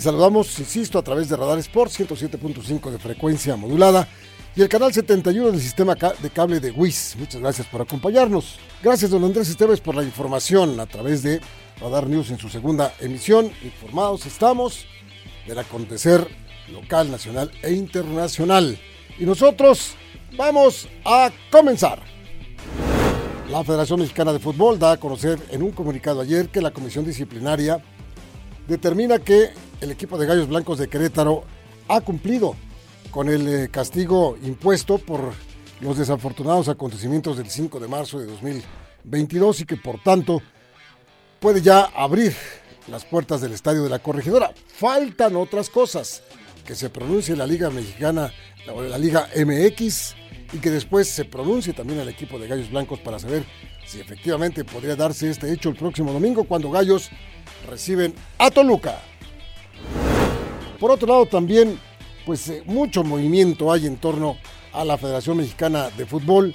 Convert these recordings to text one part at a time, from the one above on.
Les saludamos, insisto, a través de Radar Sports 107.5 de frecuencia modulada y el canal 71 del sistema de cable de WIS. Muchas gracias por acompañarnos. Gracias, don Andrés Esteves, por la información a través de Radar News en su segunda emisión. Informados estamos del acontecer local, nacional e internacional. Y nosotros vamos a comenzar. La Federación Mexicana de Fútbol da a conocer en un comunicado ayer que la Comisión Disciplinaria determina que el equipo de Gallos Blancos de Querétaro ha cumplido con el eh, castigo impuesto por los desafortunados acontecimientos del 5 de marzo de 2022 y que por tanto puede ya abrir las puertas del estadio de la corregidora. Faltan otras cosas, que se pronuncie la Liga Mexicana, la Liga MX y que después se pronuncie también el equipo de Gallos Blancos para saber si efectivamente podría darse este hecho el próximo domingo cuando Gallos reciben a Toluca. Por otro lado, también, pues eh, mucho movimiento hay en torno a la Federación Mexicana de Fútbol,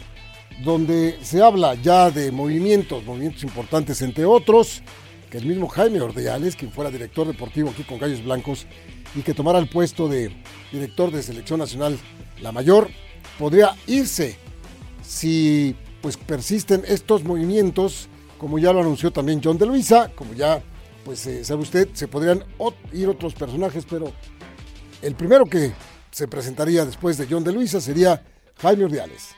donde se habla ya de movimientos, movimientos importantes, entre otros, que el mismo Jaime Ordeales, quien fuera director deportivo aquí con Gallos Blancos y que tomara el puesto de director de selección nacional la mayor, podría irse si pues persisten estos movimientos, como ya lo anunció también John de Luisa, como ya pues eh, sabe usted, se podrían ir otros personajes, pero el primero que se presentaría después de John de Luisa sería Jaime Ordiales.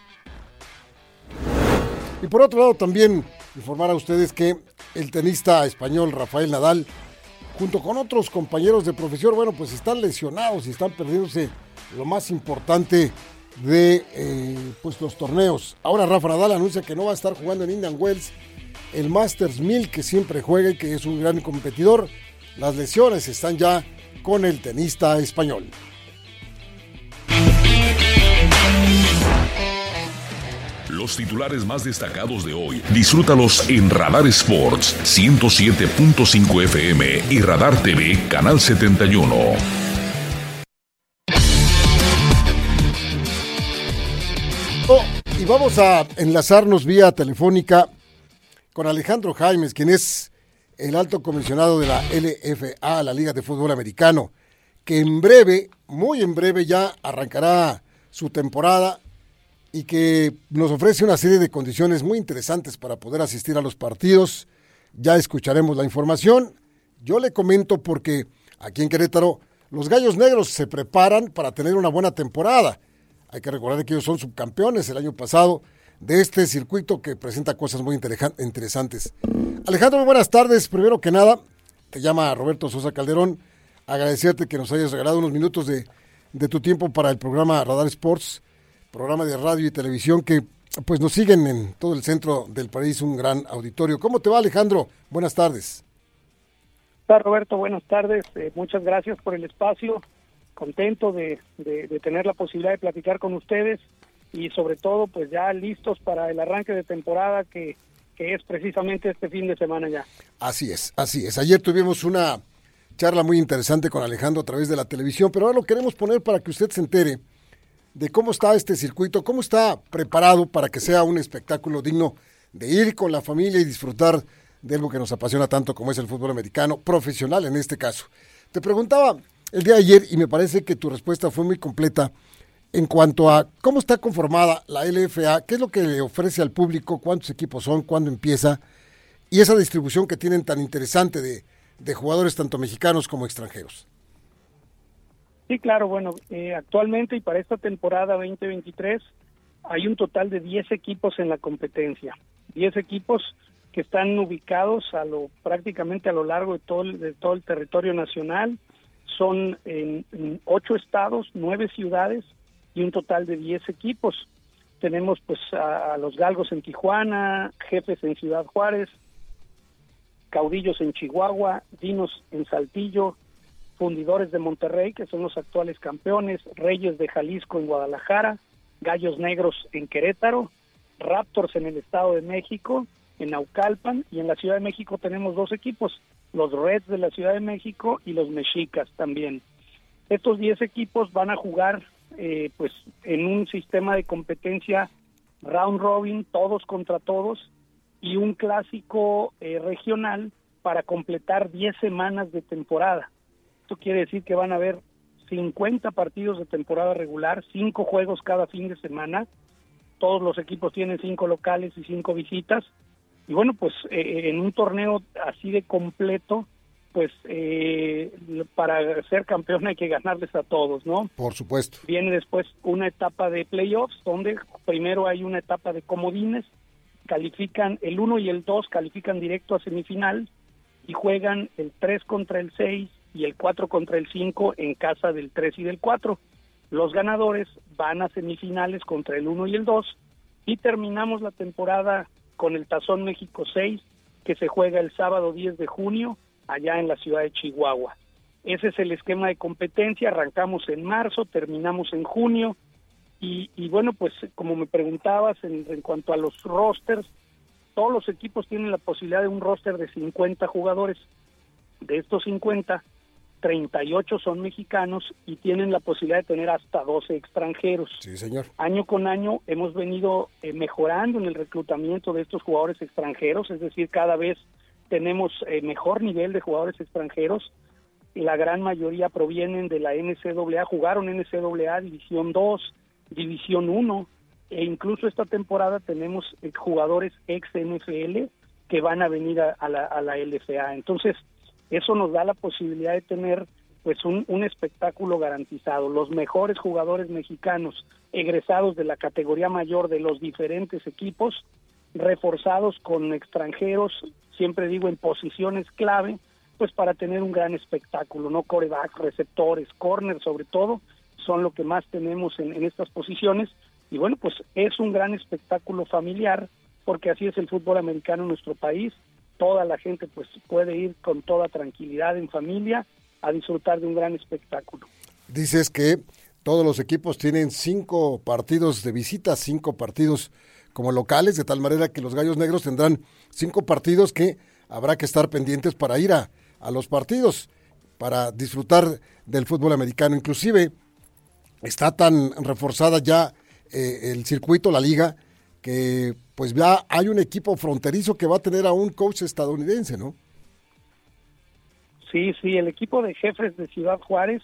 Y por otro lado también informar a ustedes que el tenista español Rafael Nadal, junto con otros compañeros de profesión, bueno, pues están lesionados y están perdiéndose lo más importante de eh, pues los torneos. Ahora Rafa Nadal anuncia que no va a estar jugando en Indian Wells el Masters 1000 que siempre juega y que es un gran competidor. Las lesiones están ya con el tenista español. Los titulares más destacados de hoy, disfrútalos en Radar Sports 107.5 FM y Radar TV Canal 71. y vamos a enlazarnos vía telefónica con Alejandro Jaimes, quien es el alto comisionado de la LFA, la Liga de Fútbol Americano, que en breve, muy en breve ya arrancará su temporada y que nos ofrece una serie de condiciones muy interesantes para poder asistir a los partidos. Ya escucharemos la información. Yo le comento porque aquí en Querétaro los Gallos Negros se preparan para tener una buena temporada. Hay que recordar que ellos son subcampeones el año pasado de este circuito que presenta cosas muy interesantes. Alejandro, buenas tardes. Primero que nada, te llama Roberto Sosa Calderón. Agradecerte que nos hayas regalado unos minutos de, de tu tiempo para el programa Radar Sports, programa de radio y televisión que pues nos siguen en todo el centro del país, un gran auditorio. ¿Cómo te va Alejandro? Buenas tardes. Hola Roberto, buenas tardes. Eh, muchas gracias por el espacio. Contento de, de tener la posibilidad de platicar con ustedes y sobre todo pues ya listos para el arranque de temporada que, que es precisamente este fin de semana ya. Así es, así es. Ayer tuvimos una charla muy interesante con Alejandro a través de la televisión, pero ahora lo queremos poner para que usted se entere de cómo está este circuito, cómo está preparado para que sea un espectáculo digno de ir con la familia y disfrutar de algo que nos apasiona tanto como es el fútbol americano, profesional en este caso. Te preguntaba el día de ayer y me parece que tu respuesta fue muy completa en cuanto a cómo está conformada la LFA, qué es lo que le ofrece al público, cuántos equipos son, cuándo empieza, y esa distribución que tienen tan interesante de, jugadores tanto mexicanos como extranjeros. Sí, claro, bueno, eh, actualmente y para esta temporada 2023 hay un total de 10 equipos en la competencia, 10 equipos que están ubicados a lo prácticamente a lo largo de todo el, de todo el territorio nacional, son en, en ocho estados, nueve ciudades y un total de 10 equipos. Tenemos pues a, los Galgos en Tijuana, Jefes en Ciudad Juárez, Caudillos en Chihuahua, Dinos en Saltillo, Fundidores de Monterrey, que son los actuales campeones, Reyes de Jalisco en Guadalajara, Gallos Negros en Querétaro, Raptors en el Estado de México, en Naucalpan y en la Ciudad de México tenemos dos equipos, los Reds de la Ciudad de México y los Mexicas también. Estos 10 equipos van a jugar eh, pues en un sistema de competencia round robin, todos contra todos, y un clásico eh, regional para completar 10 semanas de temporada. Esto quiere decir que van a haber 50 partidos de temporada regular, 5 juegos cada fin de semana. Todos los equipos tienen 5 locales y 5 visitas. Y bueno, pues eh, en un torneo así de completo, pues eh, para ser campeón hay que ganarles a todos, ¿no? Por supuesto. Viene después una etapa de playoffs, donde primero hay una etapa de comodines, califican el 1 y el 2, califican directo a semifinal y juegan el 3 contra el 6 y el 4 contra el 5 en casa del 3 y del 4. Los ganadores van a semifinales contra el 1 y el 2 y terminamos la temporada con el Tazón México 6 que se juega el sábado 10 de junio allá en la ciudad de Chihuahua. Ese es el esquema de competencia, arrancamos en marzo, terminamos en junio y, bueno, pues como me preguntabas en, en cuanto a los rosters, todos los equipos tienen la posibilidad de un roster de 50 jugadores. De estos 50, 38 son mexicanos y tienen la posibilidad de tener hasta 12 extranjeros. Sí, señor. Año con año hemos venido eh, mejorando en el reclutamiento de estos jugadores extranjeros, es decir, cada vez tenemos eh, mejor nivel de jugadores extranjeros. La gran mayoría provienen de la NCAA, jugaron NCAA División 2, División 1, e incluso esta temporada tenemos eh, jugadores ex NFL que van a venir a, la, a la LFA. Entonces, eso nos da la posibilidad de tener pues un, un, espectáculo garantizado. Los mejores jugadores mexicanos egresados de la categoría mayor de los diferentes equipos, reforzados con extranjeros, siempre digo en posiciones clave, pues para tener un gran espectáculo, ¿no? Coreback, receptores, corners sobre todo, son lo que más tenemos en, en estas posiciones. Y bueno, pues es un gran espectáculo familiar, porque así es el fútbol americano en nuestro país, toda la gente pues puede ir con toda tranquilidad en familia a disfrutar de un gran espectáculo. Dices que todos los equipos tienen cinco partidos de visita, cinco partidos como locales, de tal manera que los Gallos Negros tendrán cinco partidos que habrá que estar pendientes para ir a, a los partidos, para disfrutar del fútbol americano. Inclusive está tan reforzada ya eh, el circuito, la liga, que pues ya hay un equipo fronterizo que va a tener a un coach estadounidense, ¿no? Sí, sí, el equipo de jefes de Ciudad Juárez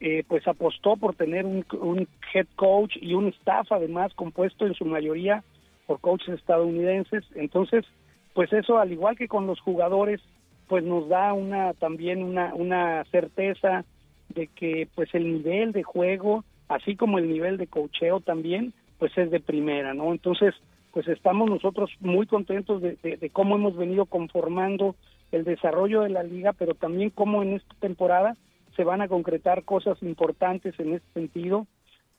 eh, pues apostó por tener un, head coach y un staff además compuesto en su mayoría por coaches estadounidenses. Entonces, pues eso al igual que con los jugadores, pues nos da una también una, una certeza de que pues el nivel de juego, así como el nivel de coacheo también, pues es de primera, ¿no? Entonces, pues estamos nosotros muy contentos de, cómo hemos venido conformando el desarrollo de la liga, pero también cómo en esta temporada se van a concretar cosas importantes en este sentido.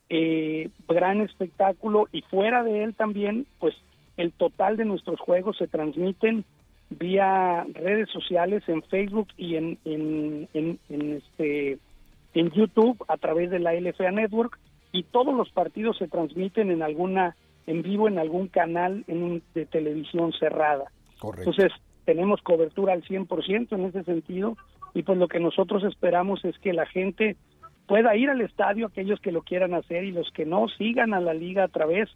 Eh, gran espectáculo y fuera de él también, pues el total de nuestros juegos se transmiten vía redes sociales en Facebook y en, en, en, en este en YouTube a través de la LFA Network y todos los partidos se transmiten en alguna en vivo en algún canal en un, de televisión cerrada. Entonces, tenemos cobertura al 100% en ese sentido y pues lo que nosotros esperamos es que la gente pueda ir al estadio, aquellos que lo quieran hacer y los que no sigan a la liga a través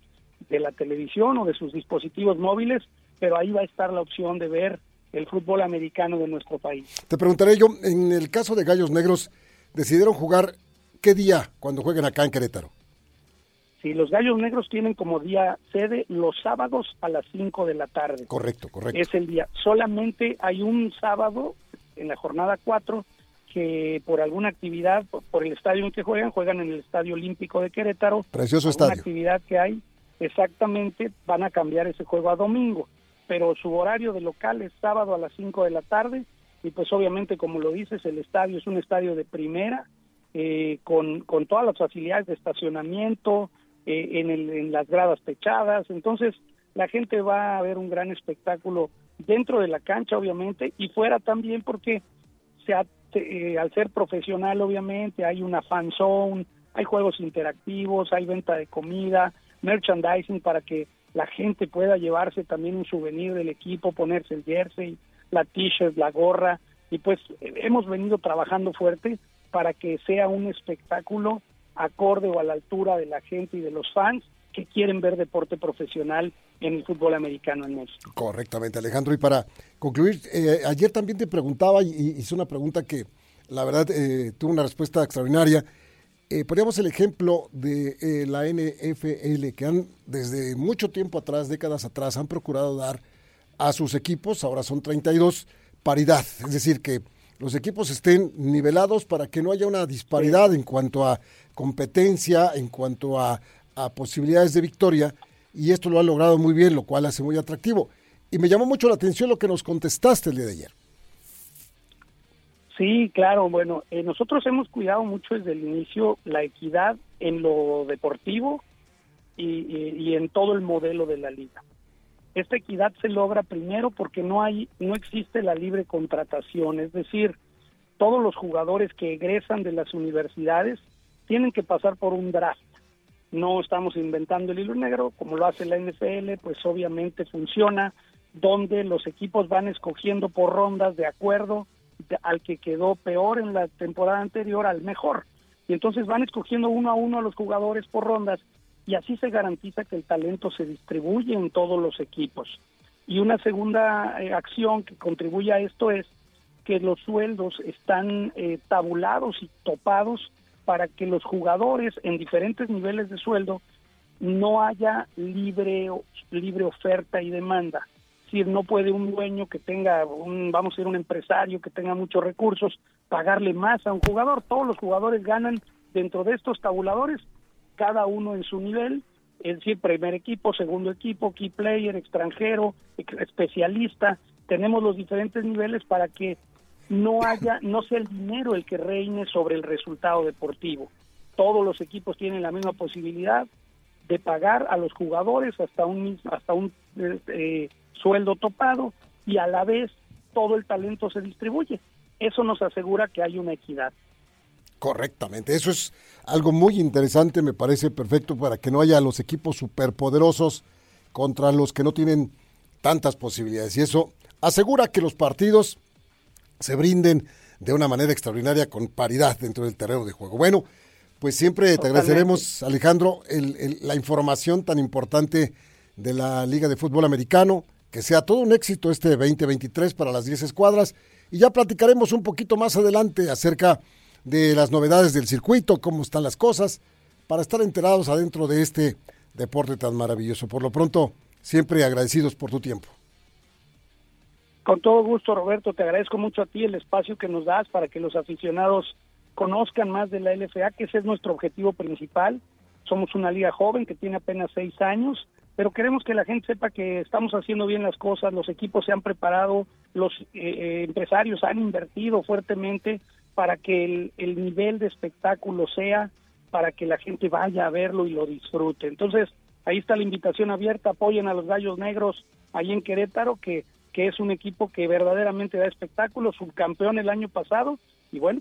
de la televisión o de sus dispositivos móviles, pero ahí va a estar la opción de ver el fútbol americano de nuestro país. Te preguntaré yo, en el caso de Gallos Negros, decidieron jugar qué día cuando jueguen acá en Querétaro. Sí, los Gallos Negros tienen como día sede los sábados a las 5 de la tarde. Correcto, correcto. Es el día. Solamente hay un sábado en la jornada 4 que por alguna actividad, por el estadio en que juegan, juegan en el Estadio Olímpico de Querétaro. Precioso estadio. Una actividad que hay, exactamente, van a cambiar ese juego a domingo. Pero su horario de local es sábado a las 5 de la tarde. Y pues obviamente, como lo dices, el estadio es un estadio de primera, eh, con, con todas las facilidades de estacionamiento, eh, en, el, en las gradas techadas. Entonces, la gente va a ver un gran espectáculo dentro de la cancha, obviamente, y fuera también porque se ha eh, al ser profesional obviamente hay una fan zone, hay juegos interactivos, hay venta de comida, merchandising para que la gente pueda llevarse también un souvenir del equipo, ponerse el jersey, la t-shirt, la gorra, y pues hemos venido trabajando fuerte para que sea un espectáculo acorde o a la altura de la gente y de los fans que quieren ver deporte profesional en el fútbol americano en México. Correctamente, Alejandro. Y para concluir, eh, ayer también te preguntaba, y hice una pregunta que la verdad eh, tuvo una respuesta extraordinaria. Eh, poníamos el ejemplo de eh, la NFL, que han desde mucho tiempo atrás, décadas atrás, han procurado dar a sus equipos, ahora son 32, paridad. Es decir, que los equipos estén nivelados para que no haya una disparidad en cuanto a competencia, en cuanto a, a posibilidades de victoria. Y esto lo ha logrado muy bien, lo cual hace muy atractivo. Y me llamó mucho la atención lo que nos contestaste el día de ayer. Sí, claro. Bueno, eh, nosotros hemos cuidado mucho desde el inicio la equidad en lo deportivo y, en todo el modelo de la liga. Esta equidad se logra primero porque no hay, no existe la libre contratación, es decir, todos los jugadores que egresan de las universidades tienen que pasar por un draft. No estamos inventando el hilo negro, como lo hace la NFL, pues obviamente funciona, donde los equipos van escogiendo por rondas de acuerdo al que quedó peor en la temporada anterior al mejor. Y entonces van escogiendo uno a uno a los jugadores por rondas y así se garantiza que el talento se distribuye en todos los equipos. Y una segunda eh, acción que contribuye a esto es que los sueldos están eh, tabulados y topados para que los jugadores en diferentes niveles de sueldo no haya libre libre oferta y demanda decir, no puede un dueño que tenga, un, vamos a decir, un empresario que tenga muchos recursos, pagarle más a un jugador. Todos los jugadores ganan dentro de estos tabuladores, cada uno en su nivel, es decir, primer equipo, segundo equipo, key player, extranjero, especialista. Tenemos los diferentes niveles para que no haya, no sea el dinero el que reine sobre el resultado deportivo. Todos los equipos tienen la misma posibilidad de pagar a los jugadores hasta un hasta un eh, sueldo topado y a la vez todo el talento se distribuye. Eso nos asegura que hay una equidad. Correctamente, eso es algo muy interesante, me parece perfecto para que no haya los equipos superpoderosos contra los que no tienen tantas posibilidades. Y eso asegura que los partidos se brinden de una manera extraordinaria con paridad dentro del terreno de juego. Bueno, pues siempre te agradeceremos, Alejandro, la información tan importante de la Liga de Fútbol Americano que sea todo un éxito este 2023 para las 10 escuadras y ya platicaremos un poquito más adelante acerca de las novedades del circuito, cómo están las cosas, para estar enterados adentro de este deporte tan maravilloso. Por lo pronto, siempre agradecidos por tu tiempo. Con todo gusto, Roberto, te agradezco mucho a ti el espacio que nos das para que los aficionados conozcan más de la LFA, que ese es nuestro objetivo principal. Somos una liga joven que tiene apenas seis años pero queremos que la gente sepa que estamos haciendo bien las cosas, los equipos se han preparado, los eh, eh, empresarios han invertido fuertemente para que el, el, nivel de espectáculo sea, para que la gente vaya a verlo y lo disfrute. Entonces, ahí está la invitación abierta, apoyen a los Gallos Negros ahí en Querétaro, que, que es un equipo que verdaderamente da espectáculo, subcampeón el año pasado y bueno,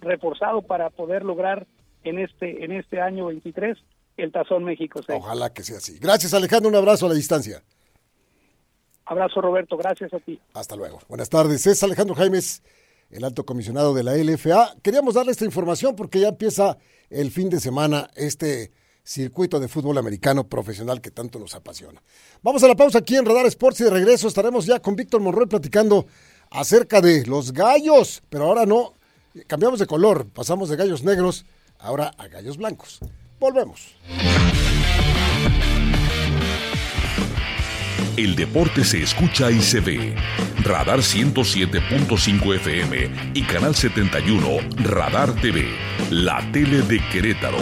reforzado para poder lograr en este, en este año 23 el Tazón México Ojalá que sea así. Gracias Alejandro, un abrazo a la distancia. Abrazo Roberto, gracias a ti. Hasta luego. Buenas tardes, es Alejandro Jaimes, el alto comisionado de la LFA. Queríamos darle esta información porque ya empieza el fin de semana este circuito de fútbol americano profesional que tanto nos apasiona. Vamos a la pausa aquí en Radar Sports y de regreso estaremos ya con Víctor Monroy platicando acerca de los gallos, pero ahora no, cambiamos de color, pasamos de gallos negros ahora a gallos blancos. Volvemos. El deporte se escucha y se ve. Radar 107.5 FM y Canal 71 Radar TV, la tele de Querétaro.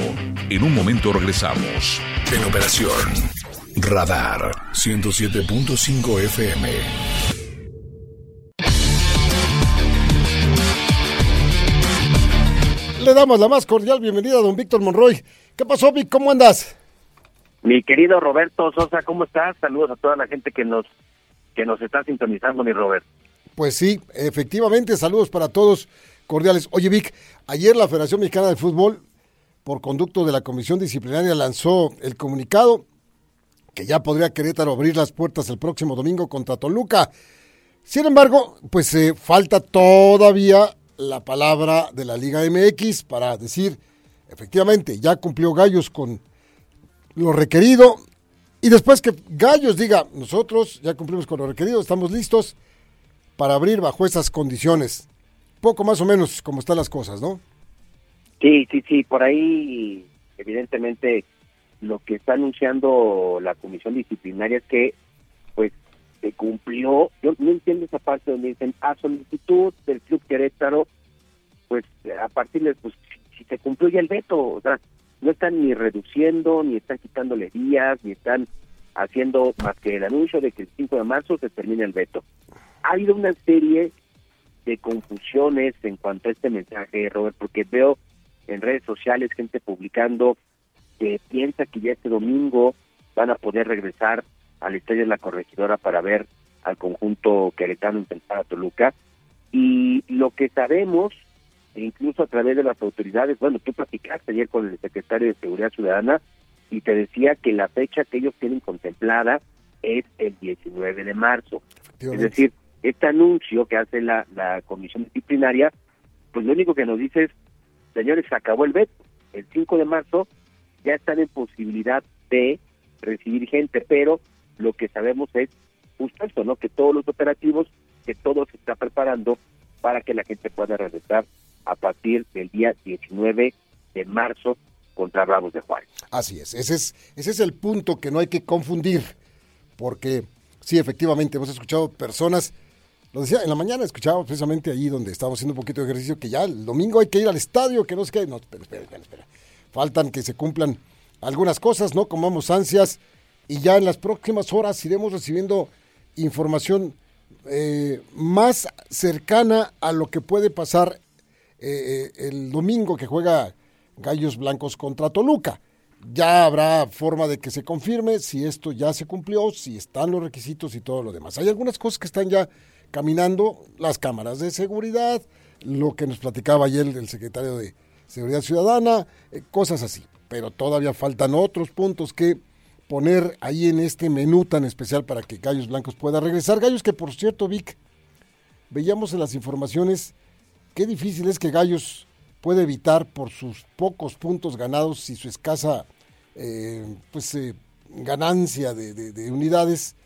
En un momento regresamos. En operación. Radar 107.5 FM. Le damos la más cordial bienvenida a don Víctor Monroy. ¿Qué pasó, Vic? ¿Cómo andas? Mi querido Roberto Sosa, ¿cómo estás? Saludos a toda la gente que nos que nos está sintonizando, mi Robert. Pues sí, efectivamente, saludos para todos. cordiales. Oye, Vic, ayer la Federación Mexicana de Fútbol, por conducto de la Comisión Disciplinaria, lanzó el comunicado que ya podría Querétaro abrir las puertas el próximo domingo contra Toluca. Sin embargo, pues eh, falta todavía la palabra de la Liga MX para decir, efectivamente, ya cumplió Gallos con lo requerido. Y después que Gallos diga, nosotros ya cumplimos con lo requerido, estamos listos para abrir bajo esas condiciones. Poco más o menos como están las cosas, ¿no? Sí, sí, sí, por ahí evidentemente lo que está anunciando la comisión disciplinaria es que pues se cumplió, yo no entiendo esa parte donde dicen a solicitud del club Querétaro, pues a partir de pues si se cumplió ya el veto, o sea, no están ni reduciendo, ni están quitándole días, ni están haciendo más que el anuncio de que el 5 de marzo se termine el veto. Ha habido una serie de confusiones en cuanto a este mensaje, Robert, porque veo en redes sociales gente publicando que piensa que ya este domingo van a poder regresar al Estadio de la Corregidora para ver al conjunto queretano enfrentar a Toluca. Y lo que sabemos, incluso a través de las autoridades, bueno, tú platicaste ayer con el secretario de Seguridad Ciudadana y te decía que la fecha que ellos tienen contemplada es el 19 de marzo. Es decir, este anuncio que hace la, la comisión disciplinaria, pues lo único que nos dice es, señores, se acabó el veto. El 5 de marzo ya están en posibilidad de recibir gente, pero lo que sabemos es justo esto, ¿no? Que todos los operativos, que todo se está preparando para que la gente pueda regresar a partir del día 19 de marzo contra Bravos de Juárez. Así es, ese es, ese es el punto que no hay que confundir, porque sí, efectivamente, hemos escuchado personas, lo decía, en la mañana escuchaba precisamente ahí donde estábamos haciendo un poquito de ejercicio, que ya el domingo hay que ir al estadio, que no sé qué, no, espera, espera, espera, espera. faltan que se cumplan algunas cosas, no comamos ansias, y ya en las próximas horas iremos recibiendo información eh, más cercana a lo que puede pasar eh, eh, el domingo que juega Gallos Blancos contra Toluca. Ya habrá forma de que se confirme si esto ya se cumplió, si están los requisitos y todo lo demás. Hay algunas cosas que están ya caminando, las cámaras de seguridad, lo que nos platicaba ayer el secretario de Seguridad Ciudadana, cosas así. Pero todavía faltan otros puntos que poner ahí en este menú tan especial para que Gallos Blancos pueda regresar. Gallos que por cierto, Vic, veíamos en las informaciones qué difícil es que Gallos puede evitar por sus pocos puntos ganados y su escasa eh, pues eh, ganancia de, unidades,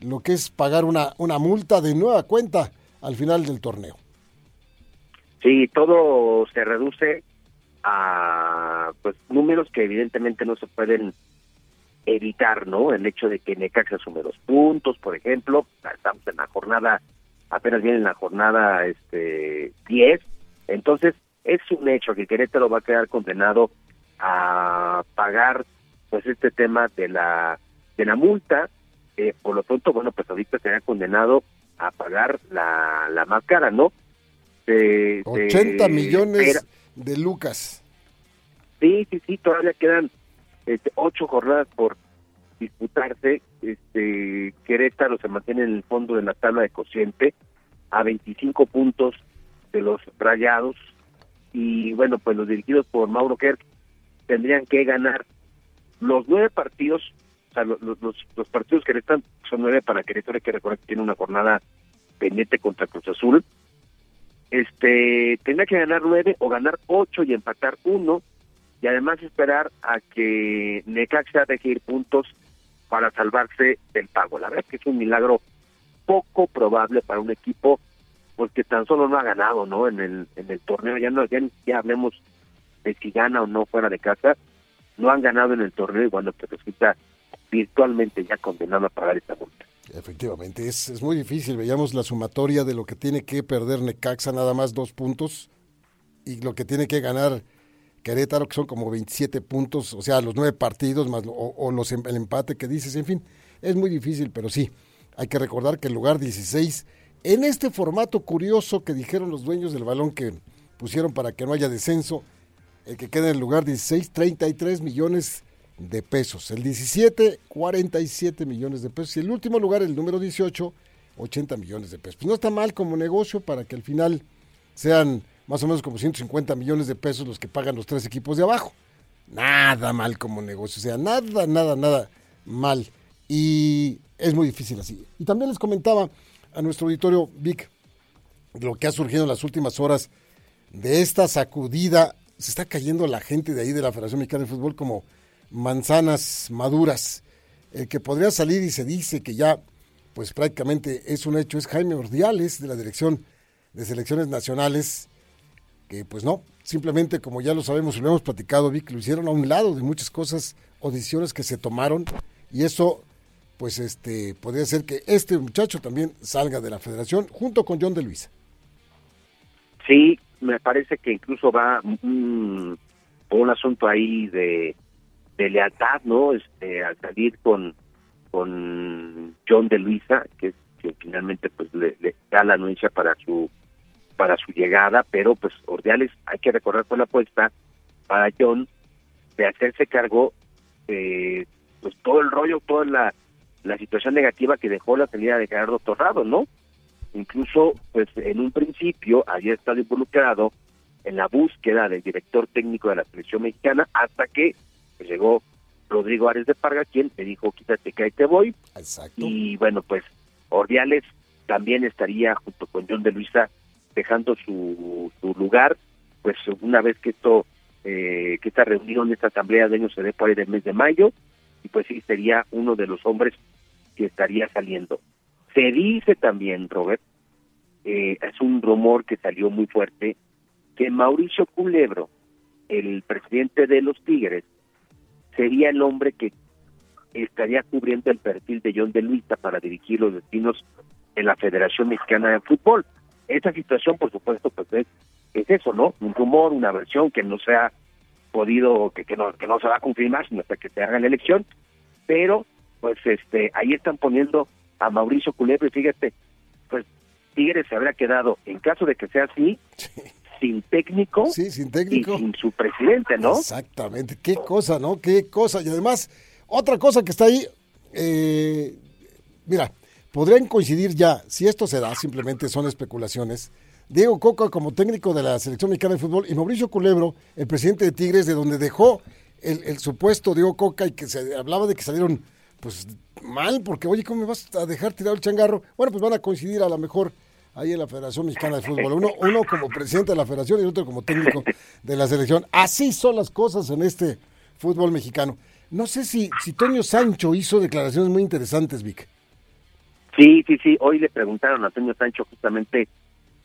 lo que es pagar una, multa de nueva cuenta al final del torneo. Sí, todo se reduce a pues números que evidentemente no se pueden evitar, ¿no? El hecho de que Necaxa sume dos puntos, por ejemplo, estamos en la jornada, apenas viene en la jornada este 10, entonces es un hecho que Querétaro va a quedar condenado a pagar pues este tema de la de la multa, eh, por lo pronto, bueno, pues ahorita será condenado a pagar la, la más cara, ¿no? De, 80 millones de lucas. Sí, sí, sí, todavía quedan este, ocho jornadas por disputarse. Este, Querétaro se mantiene en el fondo de la tabla de cociente a 25 puntos de los rayados. Y bueno, pues los dirigidos por Mauro Kerr tendrían que ganar los nueve partidos, o sea, los, los, partidos que restan son nueve para Querétaro, hay que recordar que tiene una jornada pendiente contra Cruz Azul. Este, tendría que ganar nueve o ganar ocho y empatar uno y además esperar a que Necaxa deje ir puntos para salvarse del pago. La verdad es que es un milagro poco probable para un equipo porque tan solo no ha ganado, ¿no? En el en el torneo ya no ya, hablemos de si gana o no fuera de casa, no han ganado en el torneo y bueno, pues resulta virtualmente ya condenado a pagar esta multa. Efectivamente, es, es muy difícil. Veíamos la sumatoria de lo que tiene que perder Necaxa, nada más dos puntos, y lo que tiene que ganar Querétaro, que son como 27 puntos, o sea, los nueve partidos más o, los, em, el empate que dices, en fin, es muy difícil, pero sí, hay que recordar que el lugar 16, en este formato curioso que dijeron los dueños del balón que pusieron para que no haya descenso, el que queda en el lugar 16, 33 millones de pesos. El 17, 47 millones de pesos. Y el último lugar, el número 18, 80 millones de pesos. Pues no está mal como negocio para que al final sean más o menos como 150 millones de pesos los que pagan los tres equipos de abajo. Nada mal como negocio, o sea, nada, nada, nada mal. Y es muy difícil así. Y también les comentaba a nuestro auditorio, Vic, lo que ha surgido en las últimas horas de esta sacudida. Se está cayendo la gente de ahí de la Federación Mexicana de Fútbol como manzanas maduras. El que podría salir y se dice que ya, pues prácticamente es un hecho, es Jaime Ordiales de la Dirección de Selecciones Nacionales, que pues no, simplemente como ya lo sabemos y lo hemos platicado, Vic, lo hicieron a un lado de muchas cosas o decisiones que se tomaron y eso pues este podría ser que este muchacho también salga de la federación junto con John de Luisa. Sí, me parece que incluso va un, un asunto ahí de, de lealtad, ¿no? Este, al salir con con John de Luisa, que, que finalmente pues le, da la anuncia para su para su llegada, pero pues Ordiales hay que recordar con la apuesta para John de hacerse cargo de pues todo el rollo, toda la, la situación negativa que dejó la salida de Gerardo Torrado, ¿no? Incluso, pues en un principio había estado involucrado en la búsqueda del director técnico de la selección mexicana hasta que pues, llegó Rodrigo Ares de Parga, quien le dijo, quítate que ahí te voy. Exacto. Y bueno, pues Ordiales también estaría junto con John de Luisa dejando su, su lugar, pues una vez que esto, eh, que esta reunión, esta asamblea de años se dé por ahí del mes de mayo, y pues sí, sería uno de los hombres que estaría saliendo. Se dice también, Robert, eh, es un rumor que salió muy fuerte, que Mauricio Culebro, el presidente de los Tigres, sería el hombre que estaría cubriendo el perfil de John de Luisa para dirigir los destinos en la Federación Mexicana de Fútbol. Esta situación, por supuesto, pues es, es eso, ¿no? Un rumor, una versión que no se ha podido, que, que, no, que no se va a confirmar sino hasta que se haga la elección, pero pues este ahí están poniendo a Mauricio Culebro y fíjate, pues Tigres se habrá quedado, en caso de que sea así, sin técnico, sí, sin técnico y sin su presidente, ¿no? Exactamente, qué cosa, ¿no? Qué cosa. Y además, otra cosa que está ahí, eh, mira, podrían coincidir ya, si esto se da, simplemente son especulaciones, Diego Coca como técnico de la selección mexicana de fútbol y Mauricio Culebro, el presidente de Tigres, de donde dejó el, el supuesto Diego Coca y que se hablaba de que salieron pues mal, porque oye, ¿cómo me vas a dejar tirado el changarro? Bueno, pues van a coincidir a lo mejor ahí en la Federación Mexicana de Fútbol. Uno, uno como presidente de la federación y otro como técnico de la selección. Así son las cosas en este fútbol mexicano. No sé si, si Toño Sancho hizo declaraciones muy interesantes, Vic. Sí, sí, sí. Hoy le preguntaron a Toño Sancho justamente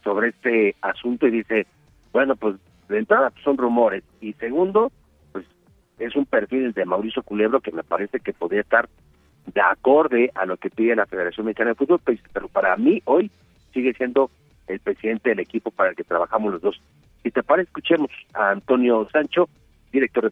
sobre este asunto y dice, bueno, pues de entrada pues, son rumores y segundo, pues es un perfil de Mauricio Culebro que me parece que podría estar de acorde a lo que pide la Federación Mexicana de Fútbol, pues, pero para mí hoy sigue siendo el presidente del equipo para el que trabajamos los dos. Si te parece, escuchemos a Antonio Sancho, director de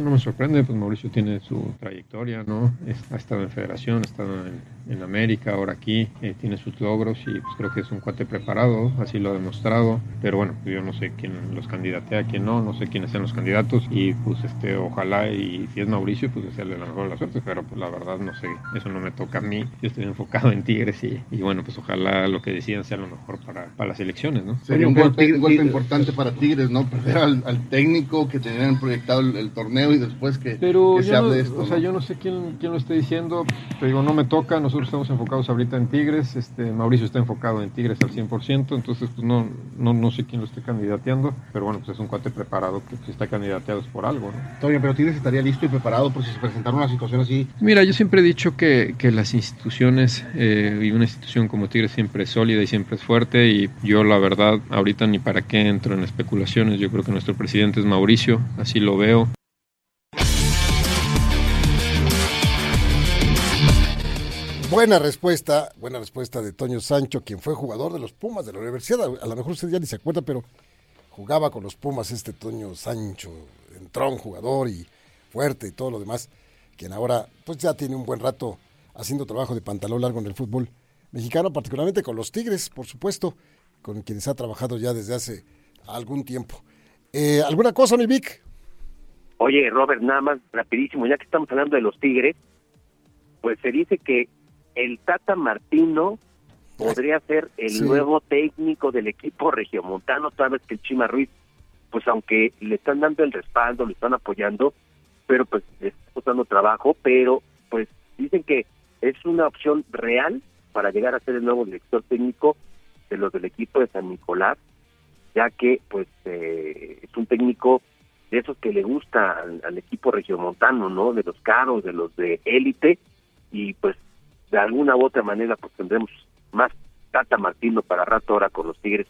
no me sorprende, pues Mauricio tiene su trayectoria, ¿no? ha estado en Federación, ha estado en, en América, ahora aquí, eh, tiene sus logros y pues creo que es un cuate preparado, así lo ha demostrado, pero bueno, yo no sé quién los candidatea, quién no, no sé quiénes sean los candidatos y pues este, ojalá y si es Mauricio, pues desearle la mejor de la suerte, pero pues la verdad no sé, eso no me toca a mí, yo estoy enfocado en Tigres y, y bueno, pues ojalá lo que decidan sea lo mejor para, para las elecciones, ¿no? Sería un golpe, un golpe importante para Tigres, ¿no? Perder al, al técnico que tenían proyectado el, el torneo y después que, Pero que se no, hable de esto. o sea, ¿no? yo no sé quién, quién lo esté diciendo, te digo, no me toca, nosotros estamos enfocados ahorita en Tigres, este Mauricio está enfocado en Tigres al 100%, entonces pues no, no, no sé quién lo esté candidateando, pero bueno, pues es un cuate preparado que si está candidateado es por algo, ¿no? Toño, pero Tigres estaría listo y preparado por si se presentara una situación así. Mira, yo siempre he dicho que, que las instituciones eh, y una institución como Tigres siempre es sólida y siempre es fuerte y yo la verdad ahorita ni para qué entro en especulaciones, yo creo que nuestro presidente es Mauricio, así lo veo. Buena respuesta, buena respuesta de Toño Sancho, quien fue jugador de los Pumas de la universidad. A lo mejor usted ya ni se acuerda, pero jugaba con los Pumas este Toño Sancho, entró un jugador y fuerte y todo lo demás, quien ahora pues ya tiene un buen rato haciendo trabajo de pantalón largo en el fútbol mexicano, particularmente con los Tigres, por supuesto, con quienes ha trabajado ya desde hace algún tiempo. Eh, ¿Alguna cosa, mi Vic? Oye, Robert, nada más rapidísimo, ya que estamos hablando de los Tigres, pues se dice que el Tata Martino podría ser el nuevo técnico del equipo regiomontano, toda vez que el Chima Ruiz, pues aunque le están dando el respaldo, le están apoyando, pero pues le está costando trabajo, pero pues dicen que es una opción real para llegar a ser el nuevo director técnico de los del equipo de San Nicolás, ya que pues eh, es un técnico de esos que le gusta al, al equipo regiomontano, ¿no? De los caros, de los de élite, y pues de alguna u otra manera pues tendremos más Tata Martino para rato ahora con los Tigres,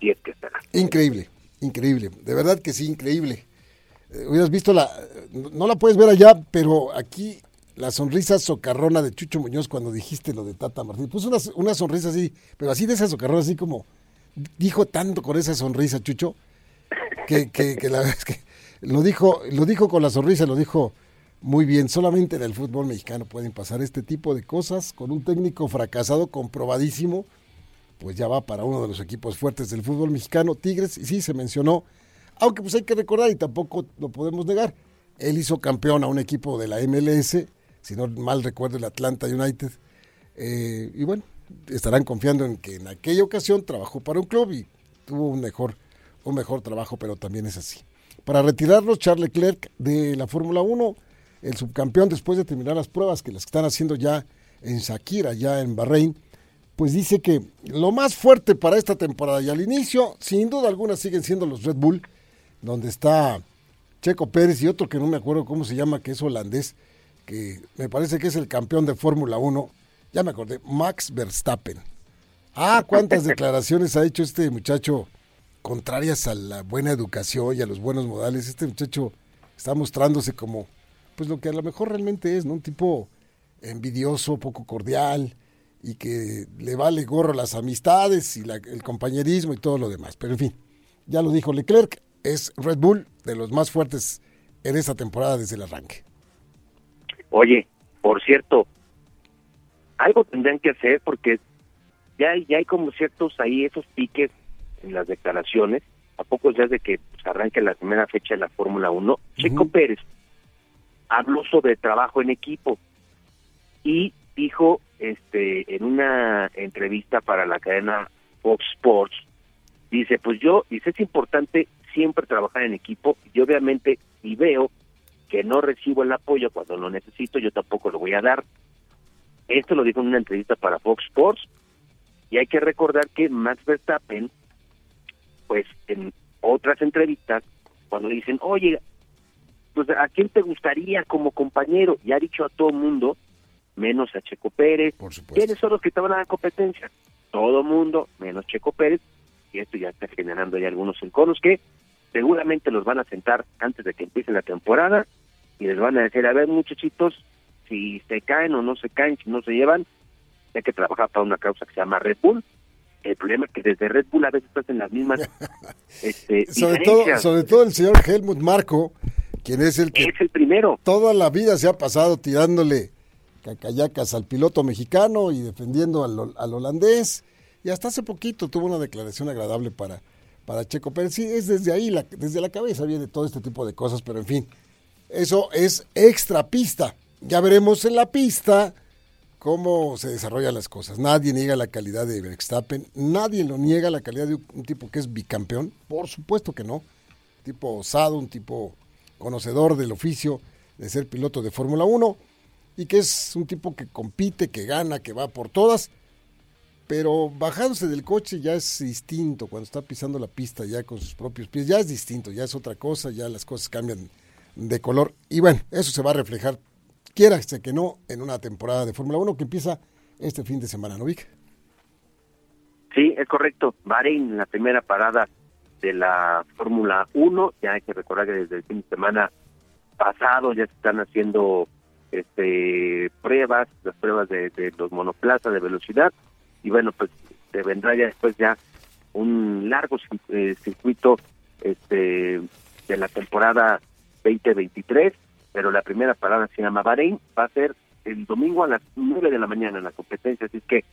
y es que estará. Increíble, increíble, de verdad que sí, increíble. Eh, hubieras visto la, no la puedes ver allá, pero aquí la sonrisa socarrona de Chucho Muñoz cuando dijiste lo de Tata Martino. Puso una, una sonrisa así, pero así de esa socarrona, así como dijo tanto con esa sonrisa, Chucho, que, que, que la verdad es que lo dijo, lo dijo con la sonrisa, lo dijo muy bien. Solamente en el fútbol mexicano pueden pasar este tipo de cosas con un técnico fracasado, comprobadísimo. Pues ya va para uno de los equipos fuertes del fútbol mexicano, Tigres, y sí se mencionó, aunque pues hay que recordar y tampoco lo podemos negar, él hizo campeón a un equipo de la MLS, si no mal recuerdo el Atlanta United, eh, y bueno, estarán confiando en que en aquella ocasión trabajó para un club y tuvo un mejor, un mejor trabajo, pero también es así. Para retirarlo, Charles Leclerc de la Fórmula 1, el subcampeón después de terminar las pruebas que las están haciendo ya en Shakira, ya en Bahrein, pues dice que lo más fuerte para esta temporada y al inicio, sin duda alguna, siguen siendo los Red Bull, donde está Checo Pérez y otro que no me acuerdo cómo se llama, que es holandés, que me parece que es el campeón de Fórmula 1, ya me acordé, Max Verstappen. Ah, cuántas declaraciones ha hecho este muchacho contrarias a la buena educación y a los buenos modales. Este muchacho está mostrándose como pues lo que a lo mejor realmente es, ¿no? Un tipo envidioso, poco cordial y que le vale gorro las amistades y el compañerismo y todo lo demás. Pero en fin, ya lo dijo Leclerc, es Red Bull de los más fuertes en esta temporada desde el arranque. Oye, por cierto, algo tendrían que hacer porque ya hay, ya hay como ciertos ahí esos piques en las declaraciones, a pocos días de que pues, arranque la primera fecha de la Fórmula 1. Checo Pérez habló sobre trabajo en equipo y dijo este en una entrevista para la cadena Fox Sports dice pues yo dice es importante siempre trabajar en equipo y obviamente si veo que no recibo el apoyo cuando lo necesito yo tampoco lo voy a dar esto lo dijo en una entrevista para Fox Sports y hay que recordar que Max Verstappen pues en otras entrevistas cuando dicen oye pues a quién te gustaría como compañero y ha dicho a todo mundo menos a Checo Pérez. Por supuesto. quiénes son los que estaban a la competencia todo mundo menos Checo Pérez. Y esto ya está generando ya algunos enconos que seguramente los van a sentar antes de que empiece la temporada. Y les van a decir a ver muchachitos si se caen o no se caen si no se llevan hay que trabajar para una causa que se llama Red Bull el problema es que desde Red Bull a veces estás en las mismas este, sobre todo, sobre todo el señor Helmut Marco, quien es el que es el primero toda la vida se ha pasado tirándole cacayacas al piloto mexicano y defendiendo al, al holandés. Y hasta hace poquito tuvo una declaración agradable para, para Checo Pérez. Sí, es desde ahí, la, desde la cabeza viene todo este tipo de cosas, pero en fin, eso es extra pista. Ya veremos en la pista cómo se desarrollan las cosas. Nadie niega la calidad de Verstappen, nadie lo niega la calidad de un, un tipo que es bicampeón, por supuesto que no. tipo osado, un tipo conocedor del oficio de ser piloto de Fórmula 1 y que es un tipo que compite, que gana, que va por todas, pero bajándose del coche ya es distinto, cuando está pisando la pista ya con sus propios pies, ya es distinto, ya es otra cosa, ya las cosas cambian de color y bueno, eso se va a reflejar, quiera que no, en una temporada de Fórmula 1 que empieza este fin de semana, ¿no, Vic? Sí, es correcto. Bahrein, la primera parada de la Fórmula 1. Ya hay que recordar que desde el fin de semana pasado ya se están haciendo este pruebas, las pruebas de, de los monoplazas de velocidad. Y bueno, pues se vendrá ya después ya un largo eh, circuito este de la temporada 2023, pero la primera parada se llama Bahrein, va a ser el domingo a las 9 de la mañana en la competencia, así que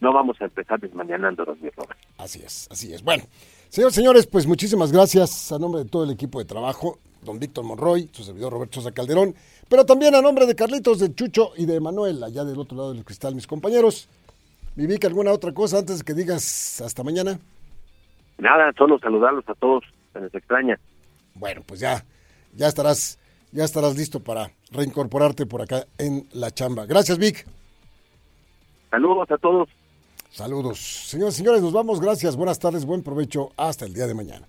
no vamos a empezar desmañanándonos, mi Robert. Así es, así es. Bueno, señores, señores, pues muchísimas gracias a nombre de todo el equipo de trabajo, don Víctor Monroy, su servidor Roberto Sosa Calderón, pero también a nombre de Carlitos, de Chucho y de Manuel, allá del otro lado del cristal, mis compañeros. Vivica, ¿alguna otra cosa antes de que digas hasta mañana? Nada, solo saludarlos a todos, se les extraña. Bueno, pues ya, ya estarás, ya estarás listo para reincorporarte por acá en la chamba. Gracias, Vic. Saludos a todos. Saludos. Señores, señores, nos vamos. Gracias. Buenas tardes. Buen provecho. Hasta el día de mañana.